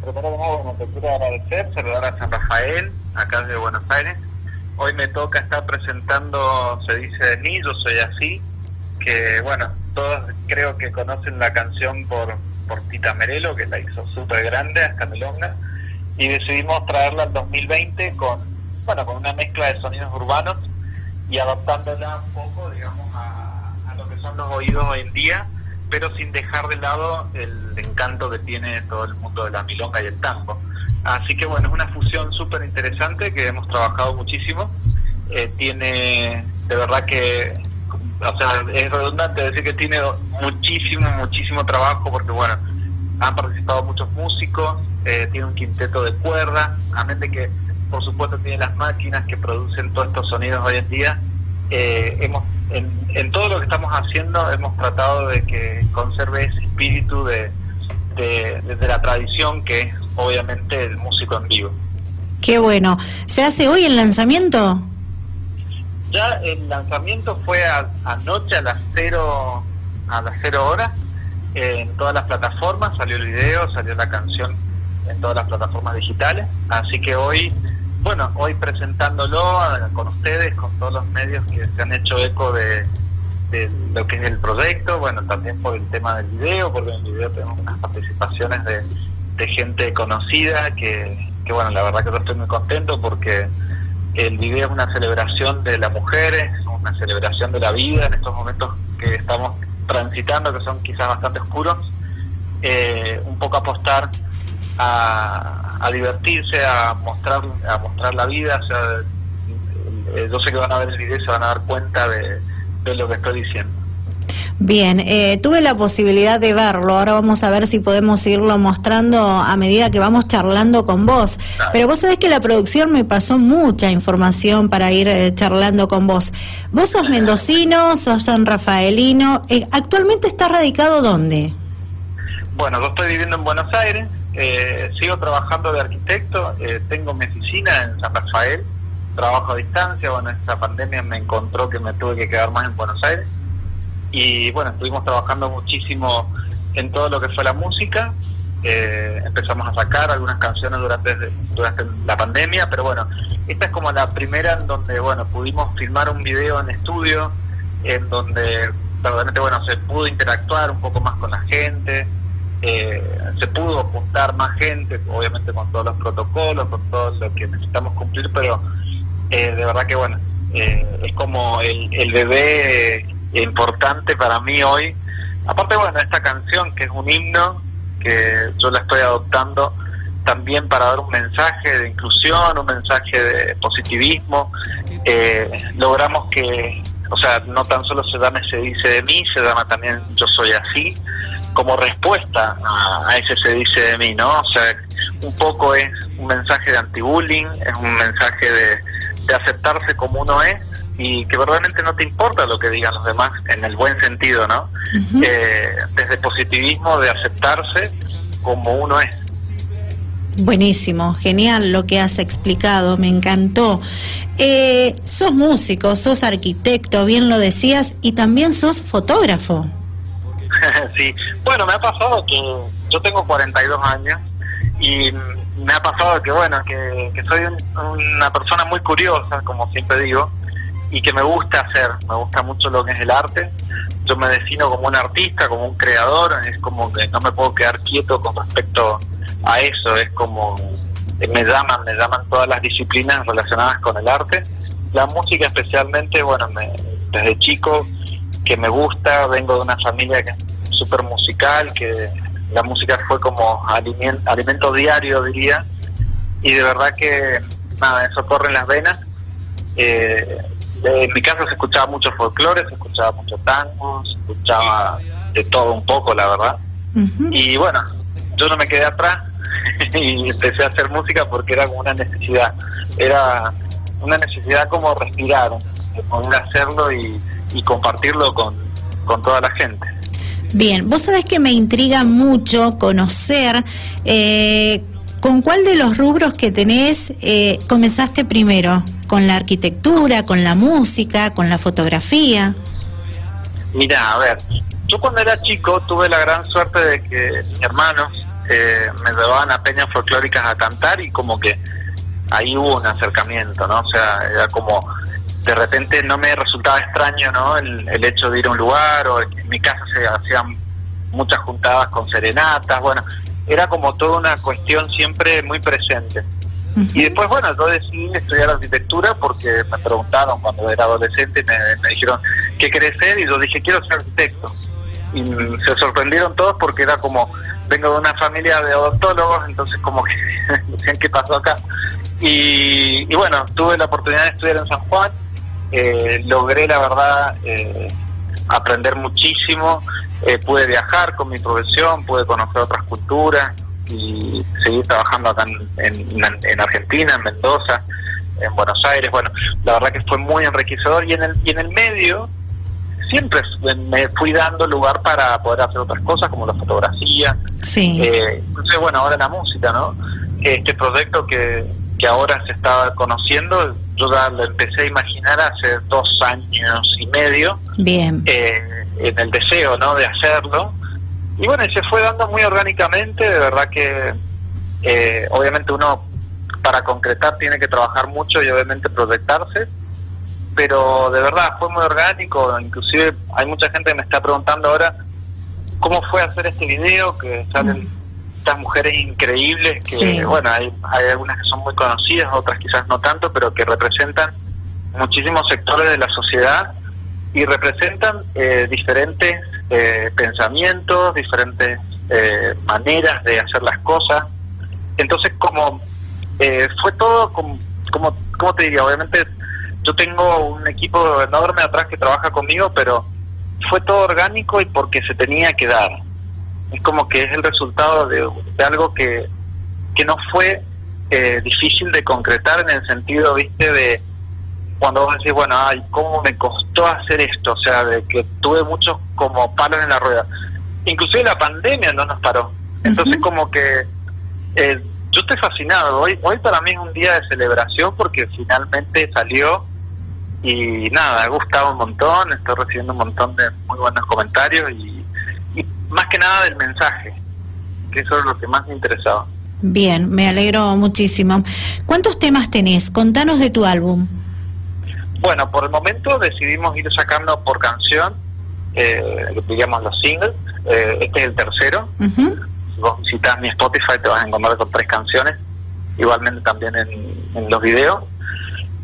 Primero de nuevo, bueno, te quiero agradecer, saludar a San Rafael, acá de Buenos Aires. Hoy me toca estar presentando Se dice de mí, yo soy así, que bueno, todos creo que conocen la canción por, por Tita Merelo, que la hizo súper grande, hasta Melonga, y decidimos traerla en 2020 con, bueno, con una mezcla de sonidos urbanos y adaptándola un poco, digamos, a lo que son los oídos hoy en día pero sin dejar de lado el encanto que tiene todo el mundo de la milonga y el tango. Así que bueno, es una fusión súper interesante que hemos trabajado muchísimo. Eh, tiene, de verdad que, o sea, es redundante decir que tiene muchísimo, muchísimo trabajo porque bueno, han participado muchos músicos, eh, tiene un quinteto de cuerda, a mente que por supuesto tiene las máquinas que producen todos estos sonidos hoy en día. Eh, hemos en, todo lo que estamos haciendo hemos tratado de que conserve ese espíritu de, de, la tradición que es obviamente el músico en vivo. Qué bueno. ¿Se hace hoy el lanzamiento? Ya el lanzamiento fue anoche a las cero a las cero horas en todas las plataformas salió el video salió la canción en todas las plataformas digitales así que hoy bueno, hoy presentándolo con ustedes, con todos los medios que se han hecho eco de, lo que es el proyecto, bueno, también por el tema del video, porque en el video tenemos unas participaciones de, gente conocida, que, que, bueno, la verdad que yo estoy muy contento porque el video es una celebración de las mujeres, una celebración de la vida en estos momentos que estamos transitando, que son quizás bastante oscuros, eh, un poco apostar a, divertirse, a mostrar, a mostrar la vida. O sea, eh, yo sé que van a ver el video y se van a dar cuenta de, lo que estoy diciendo. Bien, eh, tuve la posibilidad de verlo, ahora vamos a ver si podemos irlo mostrando a medida que vamos charlando con vos. Pero vos sabés que la producción me pasó mucha información para ir eh, charlando con vos. Vos sos mendocino, sos san rafaelino, ¿actualmente estás radicado dónde? Bueno, yo estoy viviendo en Buenos Aires, eh, sigo trabajando de arquitecto, eh, tengo mi oficina en San Rafael, trabajo a distancia, bueno, esta pandemia me encontró que me tuve que quedar más en Buenos Aires y bueno, estuvimos trabajando muchísimo en todo lo que fue la música, eh, empezamos a sacar algunas canciones durante, durante la pandemia, pero bueno, esta es como la primera en donde, bueno, pudimos filmar un video en estudio, en donde realmente, bueno, se pudo interactuar un poco más con la gente, eh, se pudo apuntar más gente, obviamente con todos los protocolos, con todo lo que necesitamos cumplir, pero eh, de verdad que bueno, eh, es como el, el bebé importante para mí hoy. Aparte, bueno, esta canción que es un himno, que yo la estoy adoptando también para dar un mensaje de inclusión, un mensaje de positivismo. logramos que, o sea, no tan solo se llame Se dice de mí, se llama también Yo soy así como respuesta a, ese se dice de mí, ¿no? O sea, un poco es un mensaje de anti-bullying, es un mensaje de, aceptarse como uno es y que verdaderamente no te importa lo que digan los demás en el buen sentido, ¿no? Eh, desde positivismo de aceptarse como uno es. Buenísimo, genial lo que has explicado, me encantó. Eh, sos músico, sos arquitecto, bien lo decías, y también sos fotógrafo. sí, bueno, me ha pasado que yo tengo 42 años y me ha pasado que, bueno, que, soy una persona muy curiosa, como siempre digo, y que me gusta hacer, me gusta mucho lo que es el arte. Yo me defino como un artista, como un creador, es como que no me puedo quedar quieto con respecto a eso, es como me llaman, me llaman todas las disciplinas relacionadas con el arte. La música especialmente, bueno, desde chico que me gusta, vengo de una familia que súper musical, que la música fue como alimento, alimento diario, diría, y de verdad que nada, eso corre en las venas. Eh, en mi casa se escuchaba mucho folclore, se escuchaba mucho tango, se escuchaba de todo un poco, la verdad. Y bueno, yo no me quedé atrás y empecé a hacer música porque era como una necesidad, era una necesidad como respirar, poder hacerlo y, y compartirlo con, con toda la gente. Bien, vos sabés que me intriga mucho conocer eh, con cuál de los rubros que tenés eh, comenzaste primero, con la arquitectura, con la música, con la fotografía. Mira, a ver, yo cuando era chico tuve la gran suerte de que mis hermanos eh, me llevaban a peñas folclóricas a cantar y como que ahí hubo un acercamiento, ¿no? O sea, era como de repente no me resultaba extraño, ¿no? El, el hecho de ir a un lugar o en mi casa se hacían muchas juntadas con serenatas, bueno, era como toda una cuestión siempre muy presente. Y después, bueno, yo decidí estudiar arquitectura porque me preguntaron cuando era adolescente, me, me dijeron, ¿qué querés ser? Y yo dije, quiero ser arquitecto. Y se sorprendieron todos porque era como, vengo de una familia de odontólogos, entonces como que decían, ¿qué pasó acá? Y, y, bueno, tuve la oportunidad de estudiar en San Juan, eh, logré la verdad eh, aprender muchísimo, eh, pude viajar con mi profesión, pude conocer otras culturas, y seguir trabajando acá en, en, Argentina, en Mendoza, en Buenos Aires. Bueno, la verdad que fue muy enriquecedor y en el, y en el medio siempre me fui dando lugar para poder hacer otras cosas como la fotografía. Sí. Eh, entonces, bueno, ahora la música, ¿no? Este proyecto que, que ahora se está conociendo, yo ya lo empecé a imaginar hace dos años y medio. Bien. Eh, en el deseo, ¿no? De hacerlo y bueno, se fue dando muy orgánicamente, de verdad que eh, obviamente uno para concretar tiene que trabajar mucho y obviamente proyectarse, pero de verdad fue muy orgánico, inclusive hay mucha gente que me está preguntando ahora cómo fue hacer este video, que salen estas mujeres increíbles, que bueno, hay, hay algunas que son muy conocidas, otras quizás no tanto, pero que representan muchísimos sectores de la sociedad y representan eh, diferentes eh, pensamientos, diferentes eh, maneras de hacer las cosas. Entonces, como eh, fue todo, como, como, te diría, obviamente yo tengo un equipo enorme atrás que trabaja conmigo, pero fue todo orgánico y porque se tenía que dar. Es como que es el resultado de, algo que, que no fue difícil de concretar en el sentido, viste, de cuando vos decís, bueno, ay, ¿cómo me costó hacer esto? O sea, de que tuve muchos como palos en la rueda. Inclusive la pandemia no nos paró. Entonces como que eh, yo estoy fascinado. Hoy, hoy para mí es un día de celebración porque finalmente salió y nada, ha gustado un montón, estoy recibiendo un montón de muy buenos comentarios y más que nada del mensaje, que eso es lo que más me interesaba. Bien, me alegro muchísimo. ¿Cuántos temas tenés? Contanos de tu álbum. Bueno, por el momento decidimos ir sacando por canción, eh, digamos los singles. Eh, este es el tercero. Si vos visitas mi Spotify te vas a encontrar con tres canciones, igualmente también en, los videos.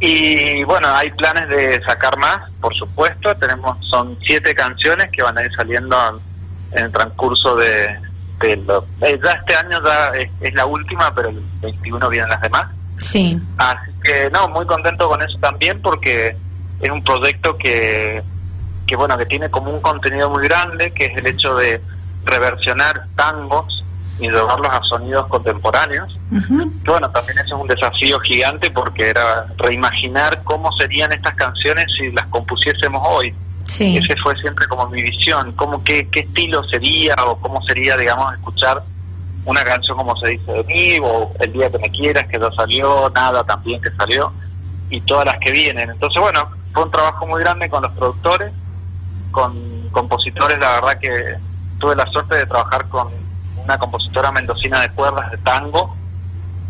Y bueno, hay planes de sacar más, por supuesto. Tenemos son siete canciones que van a ir saliendo en el transcurso de, de eh, ya este año ya es, la última, pero el 21 vienen las demás. Sí. Así que no, muy contento con eso también porque es un proyecto que, que bueno, que tiene como un contenido muy grande, que es el hecho de reversionar tangos y llevarlos a sonidos contemporáneos. Bueno, también eso es un desafío gigante porque era reimaginar cómo serían estas canciones si las compusiésemos hoy. Sí. Ese fue siempre como mi visión, cómo qué, qué estilo sería o cómo sería, digamos, escuchar una canción como se dice de mí, o El día que me quieras, que ya salió, Nada también que salió, y todas las que vienen. Entonces, bueno, fue un trabajo muy grande con los productores, con compositores, la verdad que tuve la suerte de trabajar con una compositora mendocina de cuerdas de tango,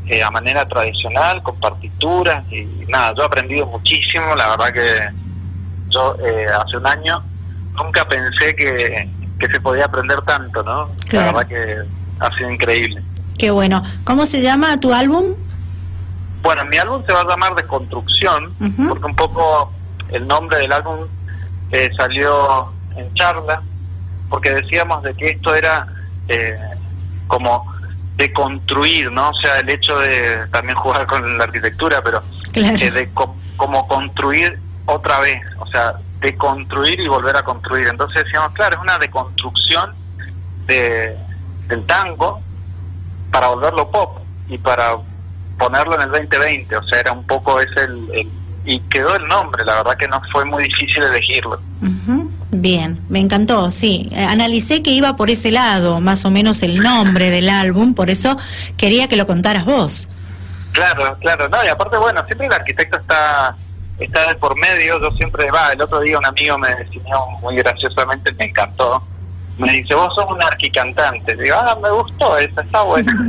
eh, a manera tradicional, con partituras, y nada, yo he aprendido muchísimo, la verdad que yo eh, hace un año nunca pensé que, que se podía aprender tanto, ¿no? La verdad que ha sido increíble. Qué bueno. ¿Cómo se llama tu álbum? Bueno, mi álbum se va a llamar De Construcción, porque un poco el nombre del álbum eh, salió en charla, porque decíamos de que esto era eh, como de construir, ¿no? O sea, el hecho de también jugar con la arquitectura, pero eh, de como construir otra vez, o sea, de construir y volver a construir. Entonces decíamos, claro, es una deconstrucción de, del tango para volverlo pop y para ponerlo en el 2020, o sea, era un poco ese el, y quedó el nombre, la verdad que no fue muy difícil elegirlo. Bien, me encantó, sí. Eh, analicé que iba por ese lado, más o menos el nombre del álbum, por eso quería que lo contaras vos. Claro, claro, no, y aparte, bueno, siempre el arquitecto está está de por medio, yo siempre, va, el otro día un amigo me definió muy graciosamente, me encantó, me dice, vos sos un arquicantante. Digo, ah, me gustó, esa está buena.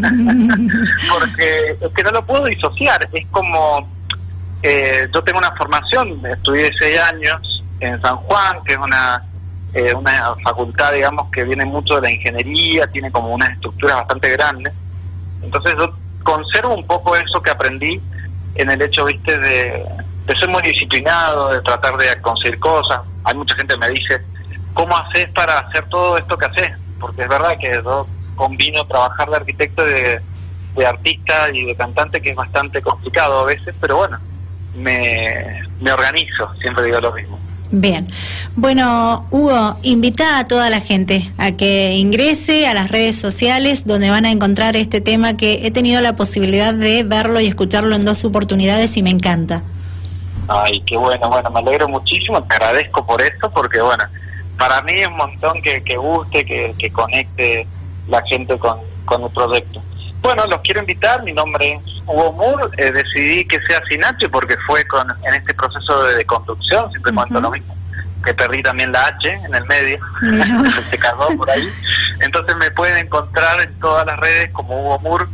Porque es que no lo puedo disociar. Es como, eh, yo tengo una formación, estudié seis años en San Juan, que es una, eh, una facultad, digamos, que viene mucho de la ingeniería, tiene como una estructura bastante grande. Entonces yo conservo un poco eso que aprendí en el hecho, viste, de, de ser muy disciplinado, de tratar de conseguir cosas. Hay mucha gente que me dice, ¿cómo haces para hacer todo esto que haces? Porque es verdad que yo combino trabajar de arquitecto, de, de artista y de cantante, que es bastante complicado a veces, pero bueno, me, me organizo, siempre digo lo mismo. Bien. Bueno, Hugo, invita a toda la gente a que ingrese a las redes sociales donde van a encontrar este tema que he tenido la posibilidad de verlo y escucharlo en dos oportunidades y me encanta. Ay, qué bueno, bueno, me alegro muchísimo, te agradezco por eso, porque bueno, para mí es un montón que, que guste, que, que conecte la gente con, con el proyecto. Bueno, los quiero invitar, mi nombre es Hugo Moore, eh, decidí que sea sin H porque fue con en este proceso de construcción, siempre cuento lo mismo, que perdí también la H en el medio, se cargó por ahí. Entonces me pueden encontrar en todas las redes como Hugo Moore,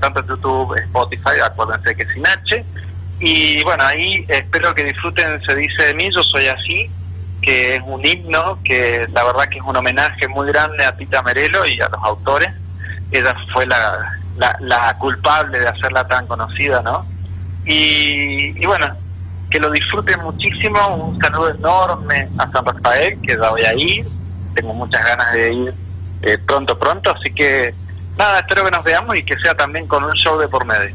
tanto en YouTube, Spotify, acuérdense que sin H. Y bueno, ahí espero que disfruten Se dice de mí, yo soy así, que es un himno, que la verdad que es un homenaje muy grande a Tita Merelo y a los autores. Ella fue la, la, culpable de hacerla tan conocida, ¿no? Y, bueno, que lo disfruten muchísimo, un saludo enorme a San Rafael, que ya voy a ir, tengo muchas ganas de ir eh, pronto, pronto, así que nada, espero que nos veamos y que sea también con un show de por medio.